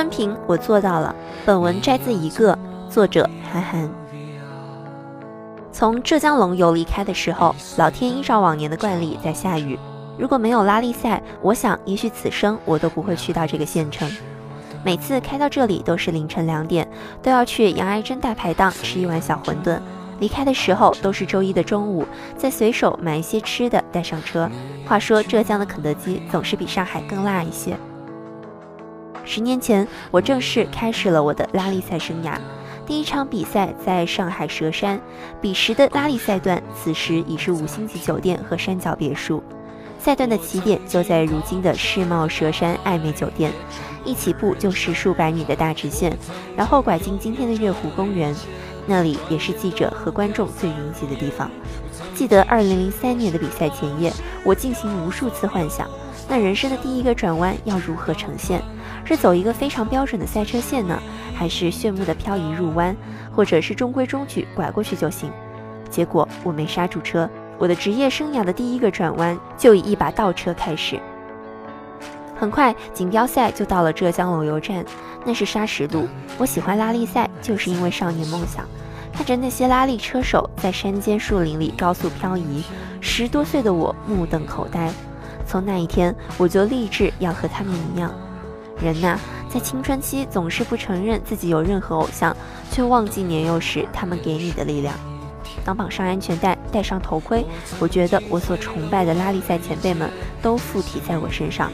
春平，我做到了。本文摘自一个作者韩寒。从浙江龙游离开的时候，老天依照往年的惯例在下雨。如果没有拉力赛，我想也许此生我都不会去到这个县城。每次开到这里都是凌晨两点，都要去杨爱珍大排档吃一碗小馄饨。离开的时候都是周一的中午，再随手买一些吃的带上车。话说浙江的肯德基总是比上海更辣一些。十年前，我正式开始了我的拉力赛生涯。第一场比赛在上海佘山，彼时的拉力赛段此时已是五星级酒店和山脚别墅。赛段的起点就在如今的世贸佘山爱美酒店，一起步就是数百米的大直线，然后拐进今天的月湖公园。那里也是记者和观众最云集的地方。记得二零零三年的比赛前夜，我进行无数次幻想，那人生的第一个转弯要如何呈现？是走一个非常标准的赛车线呢，还是炫目的漂移入弯，或者是中规中矩拐过去就行？结果我没刹住车，我的职业生涯的第一个转弯就以一把倒车开始。很快，锦标赛就到了浙江龙游站，那是砂石路。我喜欢拉力赛，就是因为少年梦想。看着那些拉力车手在山间树林里高速漂移，十多岁的我目瞪口呆。从那一天，我就立志要和他们一样。人呐，在青春期总是不承认自己有任何偶像，却忘记年幼时他们给你的力量。当绑上安全带，戴上头盔，我觉得我所崇拜的拉力赛前辈们都附体在我身上。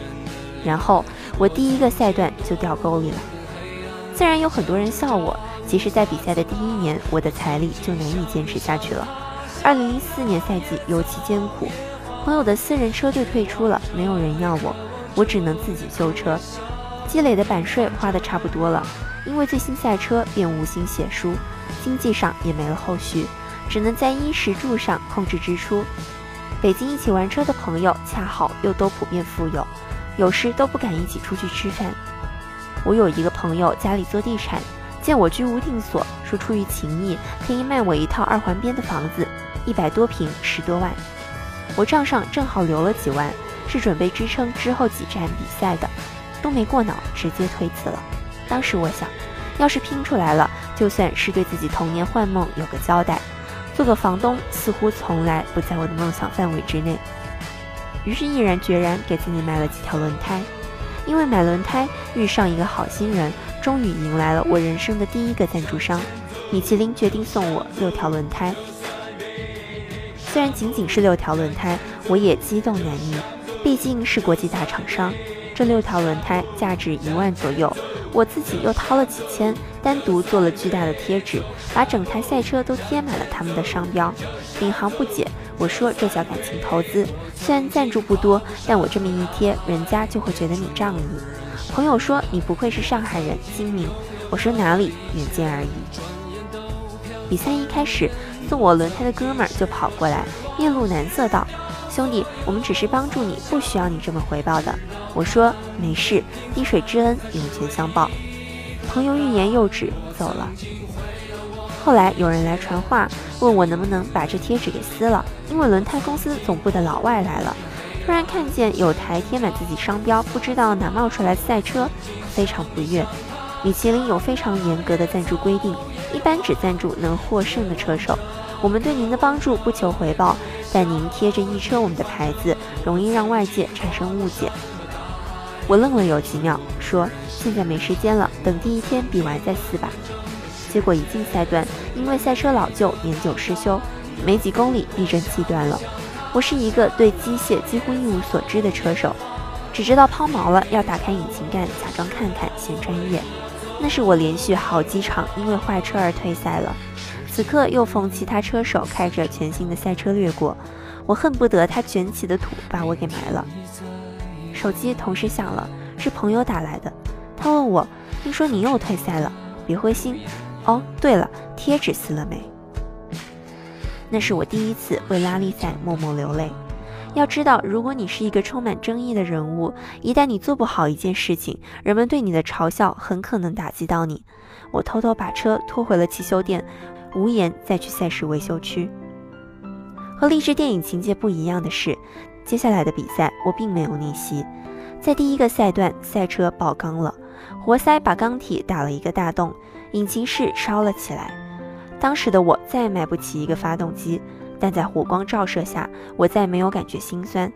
然后，我第一个赛段就掉沟里了。自然有很多人笑我。其实，在比赛的第一年，我的财力就难以坚持下去了。二零一四年赛季尤其艰苦，朋友的私人车队退出了，没有人要我，我只能自己修车。积累的版税花的差不多了，因为最新赛车便无心写书，经济上也没了后续，只能在衣食住上控制支出。北京一起玩车的朋友恰好又都普遍富有，有时都不敢一起出去吃饭。我有一个朋友家里做地产。见我居无定所，说出于情谊，可以卖我一套二环边的房子，一百多平，十多万。我账上正好留了几万，是准备支撑之后几站比赛的，都没过脑，直接推辞了。当时我想，要是拼出来了，就算是对自己童年幻梦有个交代。做个房东似乎从来不在我的梦想范围之内，于是毅然决然给自己买了几条轮胎。因为买轮胎遇上一个好心人。终于迎来了我人生的第一个赞助商，米其林决定送我六条轮胎。虽然仅仅是六条轮胎，我也激动难抑，毕竟是国际大厂商。这六条轮胎价值一万左右，我自己又掏了几千，单独做了巨大的贴纸，把整台赛车都贴满了他们的商标。领航不解，我说这叫感情投资，虽然赞助不多，但我这么一贴，人家就会觉得你仗义。朋友说你不愧是上海人，精明。我说哪里，远见而已。比赛一开始，送我轮胎的哥们儿就跑过来，面露难色道：“兄弟，我们只是帮助你，不需要你这么回报的。”我说没事，滴水之恩，涌泉相报。朋友欲言又止，走了。后来有人来传话，问我能不能把这贴纸给撕了，因为轮胎公司总部的老外来了。突然看见有台贴满自己商标，不知道哪冒出来的赛车，非常不悦。米其林有非常严格的赞助规定，一般只赞助能获胜的车手。我们对您的帮助不求回报，但您贴着一车我们的牌子，容易让外界产生误解。我愣了有几秒，说现在没时间了，等第一天比完再撕吧。结果一进赛段，因为赛车老旧，年久失修，没几公里避震器断了。我是一个对机械几乎一无所知的车手，只知道抛锚了要打开引擎盖，假装看看，显专业。那是我连续好几场因为坏车而退赛了。此刻又逢其他车手开着全新的赛车掠过，我恨不得他卷起的土把我给埋了。手机同时响了，是朋友打来的，他问我：“听说你又退赛了，别灰心。哦，对了，贴纸撕了没？”那是我第一次为拉力赛默默流泪。要知道，如果你是一个充满争议的人物，一旦你做不好一件事情，人们对你的嘲笑很可能打击到你。我偷偷把车拖回了汽修店，无颜再去赛事维修区。和励志电影情节不一样的是，接下来的比赛我并没有逆袭。在第一个赛段，赛车爆缸了，活塞把钢体打了一个大洞，引擎室烧了起来。当时的我再买不起一个发动机，但在火光照射下，我再没有感觉心酸。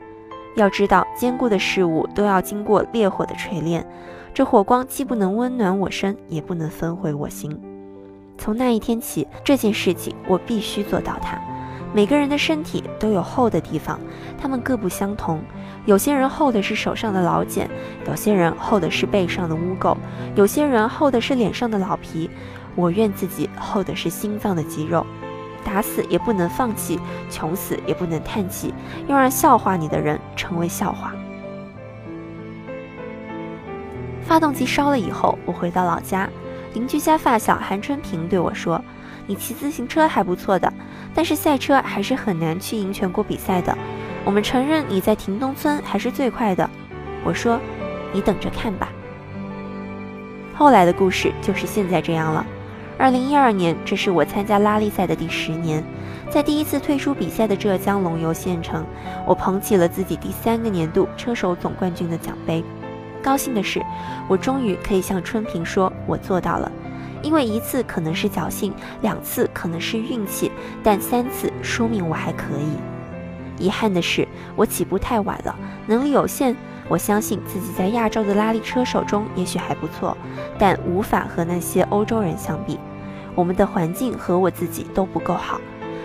要知道，坚固的事物都要经过烈火的锤炼，这火光既不能温暖我身，也不能焚毁我心。从那一天起，这件事情我必须做到它。每个人的身体都有厚的地方，他们各不相同。有些人厚的是手上的老茧，有些人厚的是背上的污垢，有些人厚的是脸上的老皮。我愿自己厚的是心脏的肌肉。打死也不能放弃，穷死也不能叹气，要让笑话你的人成为笑话。发动机烧了以后，我回到老家，邻居家发小韩春平对我说：“你骑自行车还不错的，但是赛车还是很难去赢全国比赛的。我们承认你在亭东村还是最快的。”我说：“你等着看吧。”后来的故事就是现在这样了。二零一二年，这是我参加拉力赛的第十年，在第一次退出比赛的浙江龙游县城，我捧起了自己第三个年度车手总冠军的奖杯。高兴的是，我终于可以向春平说，我做到了。因为一次可能是侥幸，两次可能是运气，但三次说明我还可以。遗憾的是，我起步太晚了，能力有限。我相信自己在亚洲的拉力车手中也许还不错，但无法和那些欧洲人相比。我们的环境和我自己都不够好，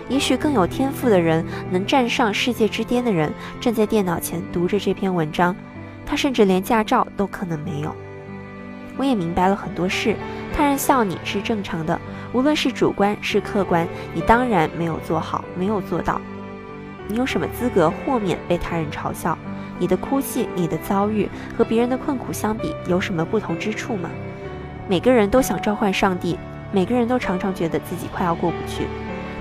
也许更有天赋的人能站上世界之巅的人正在电脑前读着这篇文章，他甚至连驾照都可能没有。我也明白了很多事，他人笑你是正常的，无论是主观是客观，你当然没有做好，没有做到。你有什么资格豁免被他人嘲笑？你的哭泣，你的遭遇和别人的困苦相比，有什么不同之处吗？每个人都想召唤上帝。每个人都常常觉得自己快要过不去，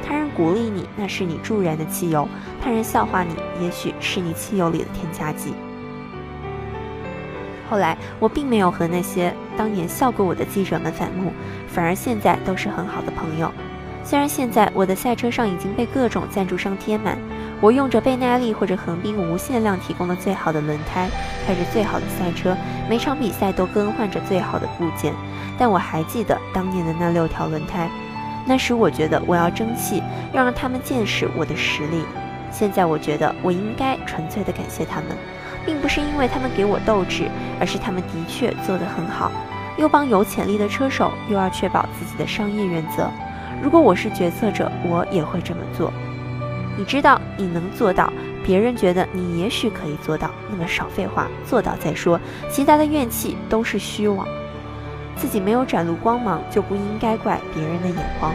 他人鼓励你，那是你助燃的汽油；他人笑话你，也许是你汽油里的添加剂。后来，我并没有和那些当年笑过我的记者们反目，反而现在都是很好的朋友。虽然现在我的赛车上已经被各种赞助商贴满，我用着倍耐力或者横滨无限量提供的最好的轮胎，开着最好的赛车，每场比赛都更换着最好的部件。但我还记得当年的那六条轮胎，那时我觉得我要争气，要让他们见识我的实力。现在我觉得我应该纯粹的感谢他们，并不是因为他们给我斗志，而是他们的确做得很好，又帮有潜力的车手，又要确保自己的商业原则。如果我是决策者，我也会这么做。你知道你能做到，别人觉得你也许可以做到，那么少废话，做到再说，其他的怨气都是虚妄。自己没有展露光芒，就不应该怪别人的眼光。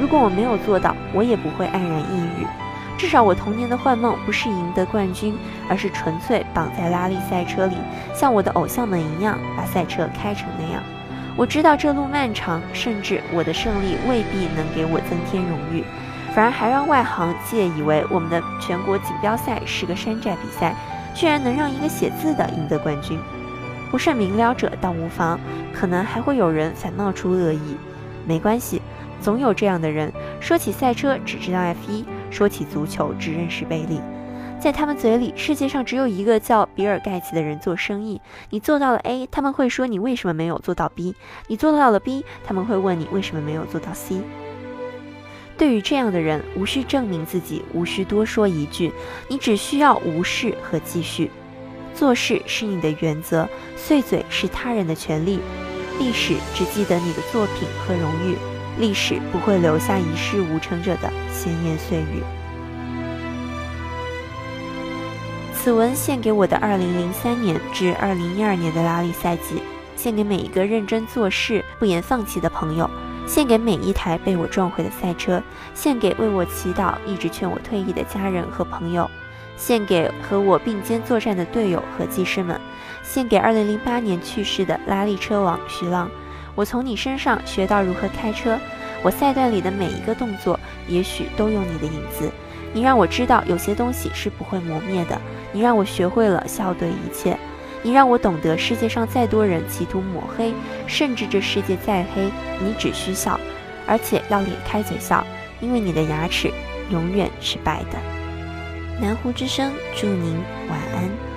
如果我没有做到，我也不会黯然抑郁。至少我童年的幻梦不是赢得冠军，而是纯粹绑在拉力赛车里，像我的偶像们一样把赛车开成那样。我知道这路漫长，甚至我的胜利未必能给我增添荣誉，反而还让外行界以为我们的全国锦标赛是个山寨比赛，居然能让一个写字的赢得冠军。不甚明了者倒无妨，可能还会有人反冒出恶意。没关系，总有这样的人，说起赛车只知道 F1，说起足球只认识贝利。在他们嘴里，世界上只有一个叫比尔盖茨的人做生意。你做到了 A，他们会说你为什么没有做到 B；你做到了 B，他们会问你为什么没有做到 C。对于这样的人，无需证明自己，无需多说一句，你只需要无视和继续。做事是你的原则，碎嘴是他人的权利。历史只记得你的作品和荣誉，历史不会留下一事无成者的闲言碎语。此文献给我的2003年至2012年的拉力赛季，献给每一个认真做事、不言放弃的朋友，献给每一台被我撞毁的赛车，献给为我祈祷、一直劝我退役的家人和朋友。献给和我并肩作战的队友和技师们，献给2008年去世的拉力车王徐浪。我从你身上学到如何开车，我赛段里的每一个动作，也许都有你的影子。你让我知道有些东西是不会磨灭的。你让我学会了笑对一切。你让我懂得世界上再多人企图抹黑，甚至这世界再黑，你只需笑，而且要咧开嘴笑，因为你的牙齿永远是白的。南湖之声，祝您晚安。